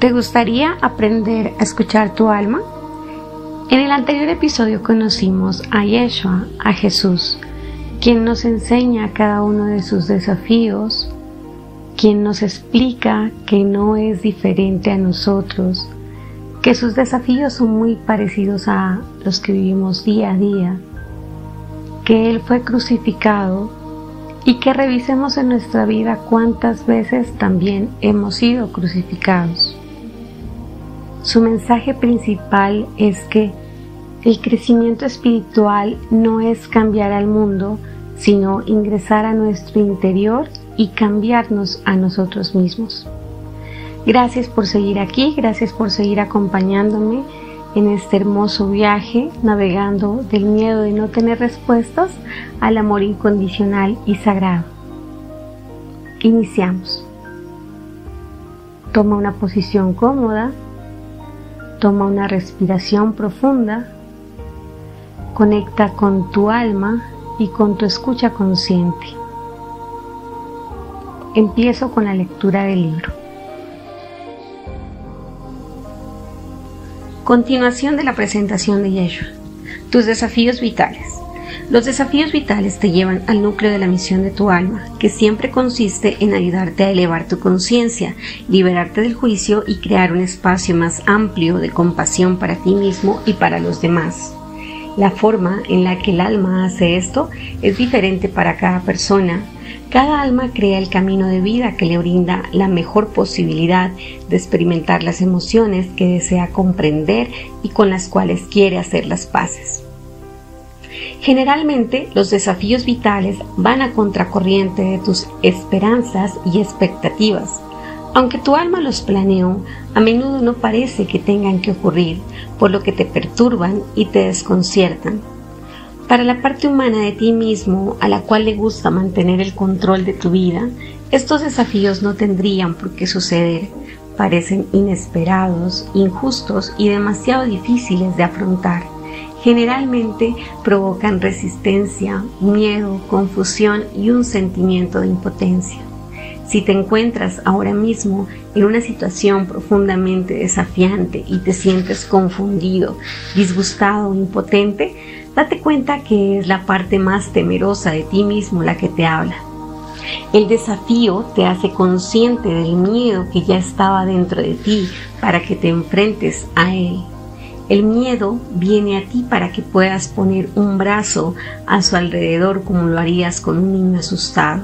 ¿Te gustaría aprender a escuchar tu alma? En el anterior episodio conocimos a Yeshua, a Jesús, quien nos enseña cada uno de sus desafíos, quien nos explica que no es diferente a nosotros, que sus desafíos son muy parecidos a los que vivimos día a día, que Él fue crucificado y que revisemos en nuestra vida cuántas veces también hemos sido crucificados. Su mensaje principal es que el crecimiento espiritual no es cambiar al mundo, sino ingresar a nuestro interior y cambiarnos a nosotros mismos. Gracias por seguir aquí, gracias por seguir acompañándome en este hermoso viaje, navegando del miedo de no tener respuestas al amor incondicional y sagrado. Iniciamos. Toma una posición cómoda, toma una respiración profunda, conecta con tu alma y con tu escucha consciente. Empiezo con la lectura del libro. Continuación de la presentación de Yeshua. Tus desafíos vitales. Los desafíos vitales te llevan al núcleo de la misión de tu alma, que siempre consiste en ayudarte a elevar tu conciencia, liberarte del juicio y crear un espacio más amplio de compasión para ti mismo y para los demás. La forma en la que el alma hace esto es diferente para cada persona. Cada alma crea el camino de vida que le brinda la mejor posibilidad de experimentar las emociones que desea comprender y con las cuales quiere hacer las paces. Generalmente los desafíos vitales van a contracorriente de tus esperanzas y expectativas. Aunque tu alma los planeó, a menudo no parece que tengan que ocurrir, por lo que te perturban y te desconciertan. Para la parte humana de ti mismo, a la cual le gusta mantener el control de tu vida, estos desafíos no tendrían por qué suceder. Parecen inesperados, injustos y demasiado difíciles de afrontar. Generalmente provocan resistencia, miedo, confusión y un sentimiento de impotencia. Si te encuentras ahora mismo en una situación profundamente desafiante y te sientes confundido, disgustado impotente, date cuenta que es la parte más temerosa de ti mismo la que te habla. El desafío te hace consciente del miedo que ya estaba dentro de ti para que te enfrentes a él. El miedo viene a ti para que puedas poner un brazo a su alrededor como lo harías con un niño asustado.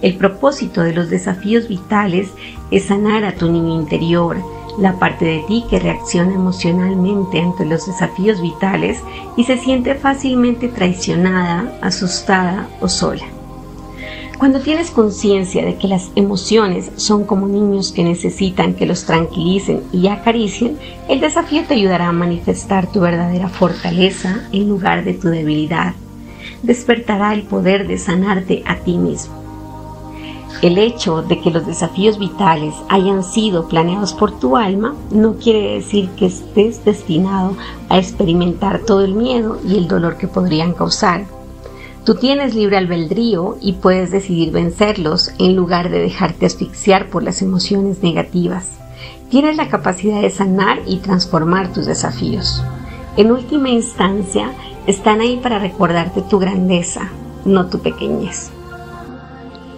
El propósito de los desafíos vitales es sanar a tu niño interior, la parte de ti que reacciona emocionalmente ante los desafíos vitales y se siente fácilmente traicionada, asustada o sola. Cuando tienes conciencia de que las emociones son como niños que necesitan que los tranquilicen y acaricien, el desafío te ayudará a manifestar tu verdadera fortaleza en lugar de tu debilidad. Despertará el poder de sanarte a ti mismo. El hecho de que los desafíos vitales hayan sido planeados por tu alma no quiere decir que estés destinado a experimentar todo el miedo y el dolor que podrían causar. Tú tienes libre albedrío y puedes decidir vencerlos en lugar de dejarte asfixiar por las emociones negativas. Tienes la capacidad de sanar y transformar tus desafíos. En última instancia, están ahí para recordarte tu grandeza, no tu pequeñez.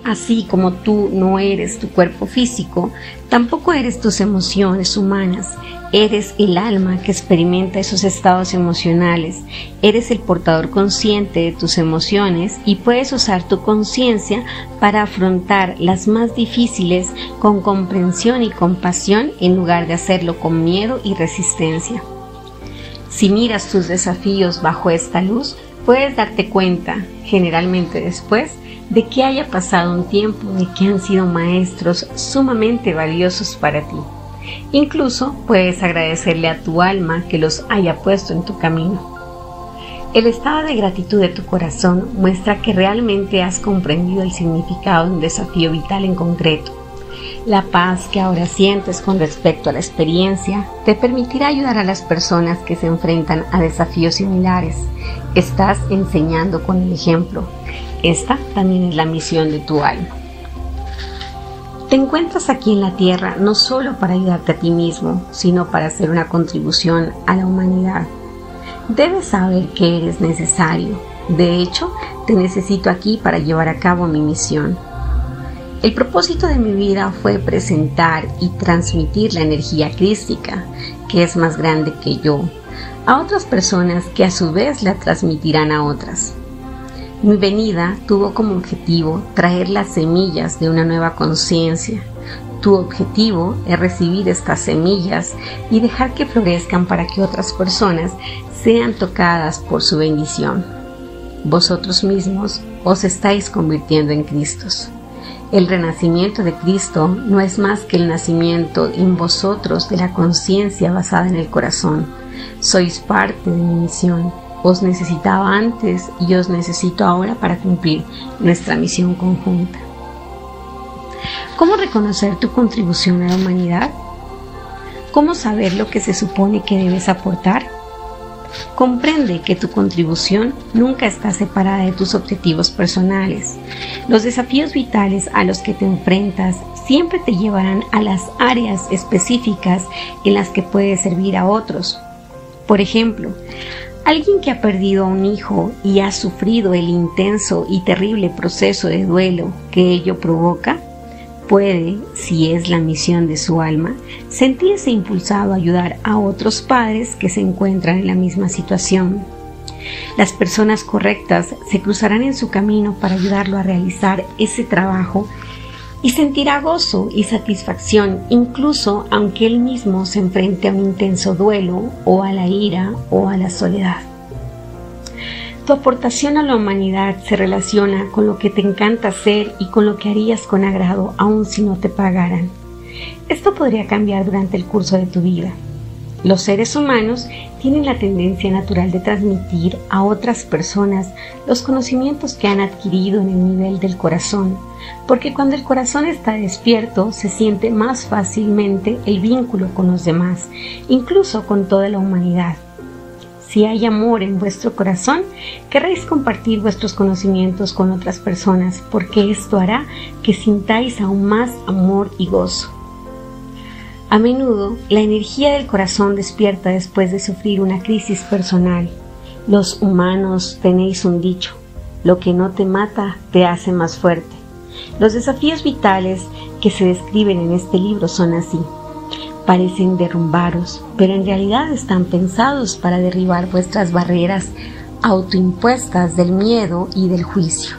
Así como tú no eres tu cuerpo físico, tampoco eres tus emociones humanas. Eres el alma que experimenta esos estados emocionales. Eres el portador consciente de tus emociones y puedes usar tu conciencia para afrontar las más difíciles con comprensión y compasión en lugar de hacerlo con miedo y resistencia. Si miras tus desafíos bajo esta luz, puedes darte cuenta, generalmente después, de que haya pasado un tiempo de que han sido maestros sumamente valiosos para ti. Incluso puedes agradecerle a tu alma que los haya puesto en tu camino. El estado de gratitud de tu corazón muestra que realmente has comprendido el significado de un desafío vital en concreto. La paz que ahora sientes con respecto a la experiencia te permitirá ayudar a las personas que se enfrentan a desafíos similares. Estás enseñando con el ejemplo esta también es la misión de tu alma. Te encuentras aquí en la Tierra no solo para ayudarte a ti mismo, sino para hacer una contribución a la humanidad. Debes saber que eres necesario. De hecho, te necesito aquí para llevar a cabo mi misión. El propósito de mi vida fue presentar y transmitir la energía crística, que es más grande que yo, a otras personas que a su vez la transmitirán a otras. Mi venida tuvo como objetivo traer las semillas de una nueva conciencia. Tu objetivo es recibir estas semillas y dejar que florezcan para que otras personas sean tocadas por su bendición. Vosotros mismos os estáis convirtiendo en Cristos. El renacimiento de Cristo no es más que el nacimiento en vosotros de la conciencia basada en el corazón. Sois parte de mi misión os necesitaba antes y os necesito ahora para cumplir nuestra misión conjunta. ¿Cómo reconocer tu contribución a la humanidad? ¿Cómo saber lo que se supone que debes aportar? Comprende que tu contribución nunca está separada de tus objetivos personales. Los desafíos vitales a los que te enfrentas siempre te llevarán a las áreas específicas en las que puedes servir a otros. Por ejemplo, Alguien que ha perdido a un hijo y ha sufrido el intenso y terrible proceso de duelo que ello provoca, puede, si es la misión de su alma, sentirse impulsado a ayudar a otros padres que se encuentran en la misma situación. Las personas correctas se cruzarán en su camino para ayudarlo a realizar ese trabajo y sentirá gozo y satisfacción incluso aunque él mismo se enfrente a un intenso duelo o a la ira o a la soledad. Tu aportación a la humanidad se relaciona con lo que te encanta hacer y con lo que harías con agrado aun si no te pagaran. Esto podría cambiar durante el curso de tu vida. Los seres humanos tienen la tendencia natural de transmitir a otras personas los conocimientos que han adquirido en el nivel del corazón, porque cuando el corazón está despierto se siente más fácilmente el vínculo con los demás, incluso con toda la humanidad. Si hay amor en vuestro corazón, querréis compartir vuestros conocimientos con otras personas, porque esto hará que sintáis aún más amor y gozo. A menudo, la energía del corazón despierta después de sufrir una crisis personal. Los humanos tenéis un dicho, lo que no te mata te hace más fuerte. Los desafíos vitales que se describen en este libro son así. Parecen derrumbaros, pero en realidad están pensados para derribar vuestras barreras autoimpuestas del miedo y del juicio.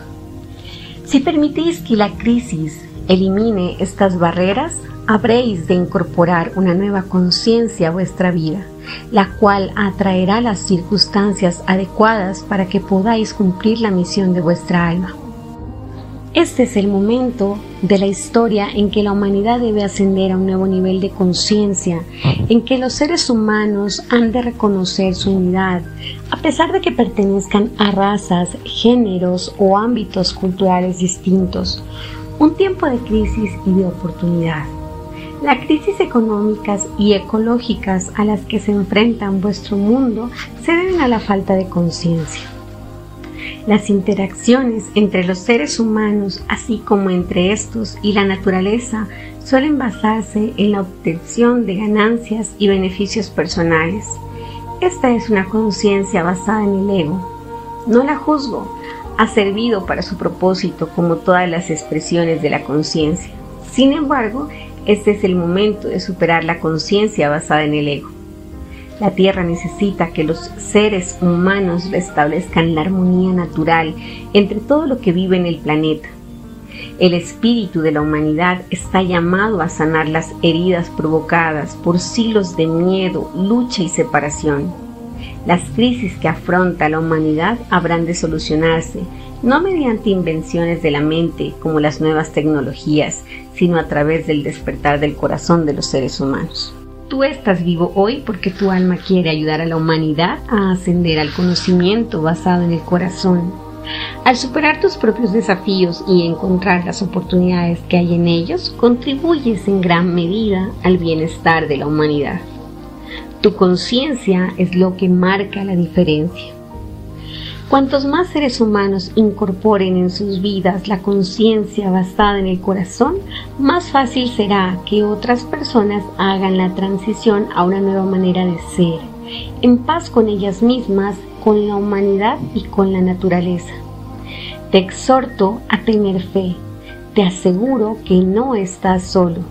Si permitís que la crisis elimine estas barreras, habréis de incorporar una nueva conciencia a vuestra vida, la cual atraerá las circunstancias adecuadas para que podáis cumplir la misión de vuestra alma. Este es el momento de la historia en que la humanidad debe ascender a un nuevo nivel de conciencia, en que los seres humanos han de reconocer su unidad, a pesar de que pertenezcan a razas, géneros o ámbitos culturales distintos. Un tiempo de crisis y de oportunidad. Las crisis económicas y ecológicas a las que se enfrentan vuestro mundo se deben a la falta de conciencia. Las interacciones entre los seres humanos, así como entre estos y la naturaleza, suelen basarse en la obtención de ganancias y beneficios personales. Esta es una conciencia basada en el ego. No la juzgo, ha servido para su propósito como todas las expresiones de la conciencia. Sin embargo, este es el momento de superar la conciencia basada en el ego. La Tierra necesita que los seres humanos restablezcan la armonía natural entre todo lo que vive en el planeta. El espíritu de la humanidad está llamado a sanar las heridas provocadas por siglos de miedo, lucha y separación. Las crisis que afronta la humanidad habrán de solucionarse no mediante invenciones de la mente como las nuevas tecnologías, sino a través del despertar del corazón de los seres humanos. Tú estás vivo hoy porque tu alma quiere ayudar a la humanidad a ascender al conocimiento basado en el corazón. Al superar tus propios desafíos y encontrar las oportunidades que hay en ellos, contribuyes en gran medida al bienestar de la humanidad. Tu conciencia es lo que marca la diferencia. Cuantos más seres humanos incorporen en sus vidas la conciencia basada en el corazón, más fácil será que otras personas hagan la transición a una nueva manera de ser, en paz con ellas mismas, con la humanidad y con la naturaleza. Te exhorto a tener fe. Te aseguro que no estás solo.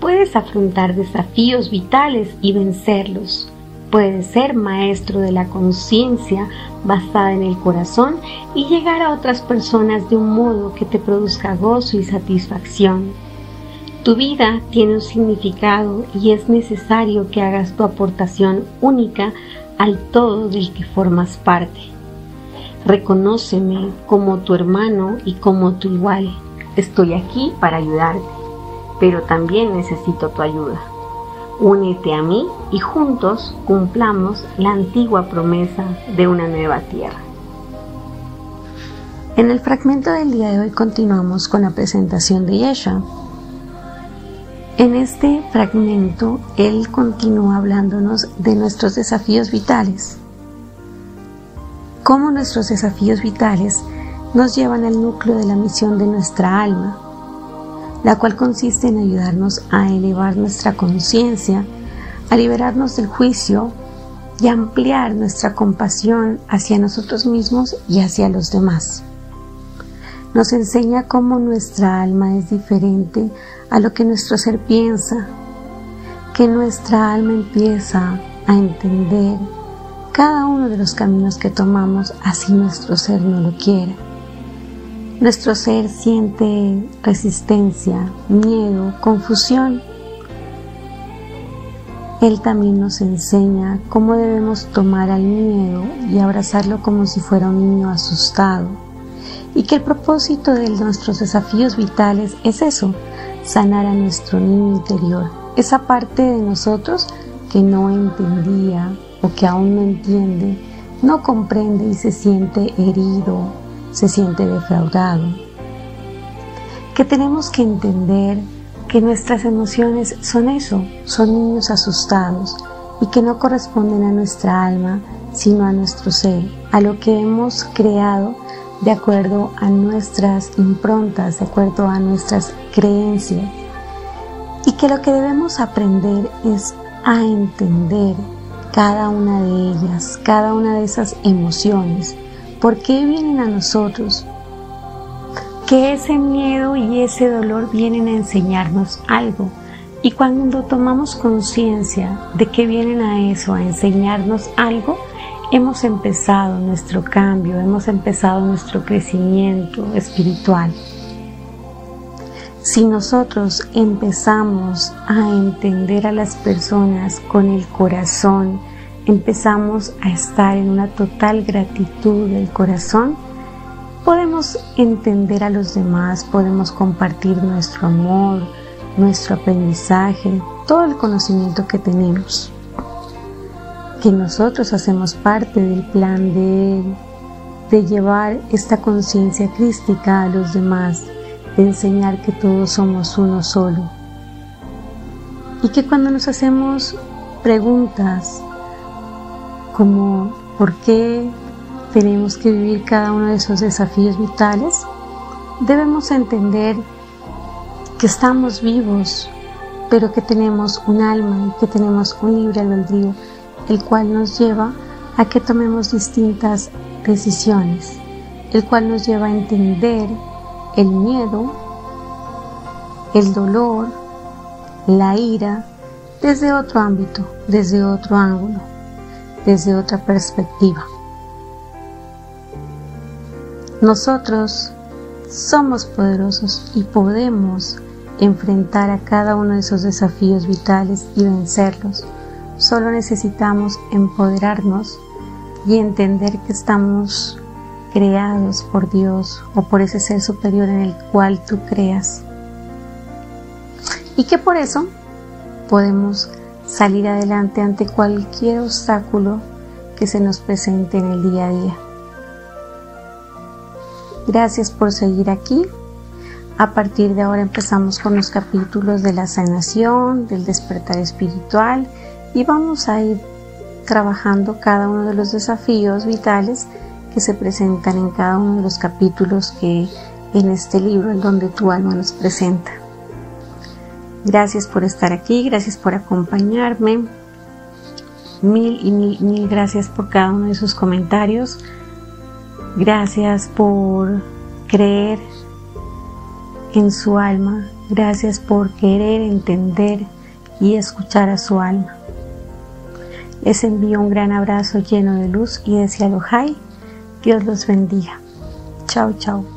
Puedes afrontar desafíos vitales y vencerlos Puedes ser maestro de la conciencia basada en el corazón y llegar a otras personas de un modo que te produzca gozo y satisfacción. Tu vida tiene un significado y es necesario que hagas tu aportación única al todo del que formas parte. Reconóceme como tu hermano y como tu igual. Estoy aquí para ayudarte, pero también necesito tu ayuda. Únete a mí y juntos cumplamos la antigua promesa de una nueva tierra. En el fragmento del día de hoy continuamos con la presentación de Yeshua. En este fragmento, Él continúa hablándonos de nuestros desafíos vitales. Cómo nuestros desafíos vitales nos llevan al núcleo de la misión de nuestra alma la cual consiste en ayudarnos a elevar nuestra conciencia, a liberarnos del juicio y ampliar nuestra compasión hacia nosotros mismos y hacia los demás. Nos enseña cómo nuestra alma es diferente a lo que nuestro ser piensa, que nuestra alma empieza a entender cada uno de los caminos que tomamos así nuestro ser no lo quiera nuestro ser siente resistencia, miedo, confusión. Él también nos enseña cómo debemos tomar al miedo y abrazarlo como si fuera un niño asustado. Y que el propósito de nuestros desafíos vitales es eso, sanar a nuestro niño interior, esa parte de nosotros que no entendía o que aún no entiende, no comprende y se siente herido, se siente defraudado, que tenemos que entender que nuestras emociones son eso, son niños asustados y que no corresponden a nuestra alma, sino a nuestro ser, a lo que hemos creado de acuerdo a nuestras improntas, de acuerdo a nuestras creencias. Y que lo que debemos aprender es a entender cada una de ellas, cada una de esas emociones, ¿Por qué vienen a nosotros? Que ese miedo y ese dolor vienen a enseñarnos algo. Y cuando tomamos conciencia de que vienen a eso, a enseñarnos algo, hemos empezado nuestro cambio, hemos empezado nuestro crecimiento espiritual. Si nosotros empezamos a entender a las personas con el corazón, empezamos a estar en una total gratitud del corazón, podemos entender a los demás, podemos compartir nuestro amor, nuestro aprendizaje, todo el conocimiento que tenemos. Que nosotros hacemos parte del plan de Él, de llevar esta conciencia crística a los demás, de enseñar que todos somos uno solo. Y que cuando nos hacemos preguntas como por qué tenemos que vivir cada uno de esos desafíos vitales, debemos entender que estamos vivos, pero que tenemos un alma y que tenemos un libre albedrío, el cual nos lleva a que tomemos distintas decisiones, el cual nos lleva a entender el miedo, el dolor, la ira, desde otro ámbito, desde otro ángulo desde otra perspectiva. Nosotros somos poderosos y podemos enfrentar a cada uno de esos desafíos vitales y vencerlos. Solo necesitamos empoderarnos y entender que estamos creados por Dios o por ese ser superior en el cual tú creas. Y que por eso podemos salir adelante ante cualquier obstáculo que se nos presente en el día a día. Gracias por seguir aquí. A partir de ahora empezamos con los capítulos de la sanación, del despertar espiritual y vamos a ir trabajando cada uno de los desafíos vitales que se presentan en cada uno de los capítulos que en este libro en donde tu alma nos presenta. Gracias por estar aquí, gracias por acompañarme. Mil y mil, mil gracias por cada uno de sus comentarios. Gracias por creer en su alma. Gracias por querer entender y escuchar a su alma. Les envío un gran abrazo lleno de luz y deseo Dios los bendiga. Chao, chao.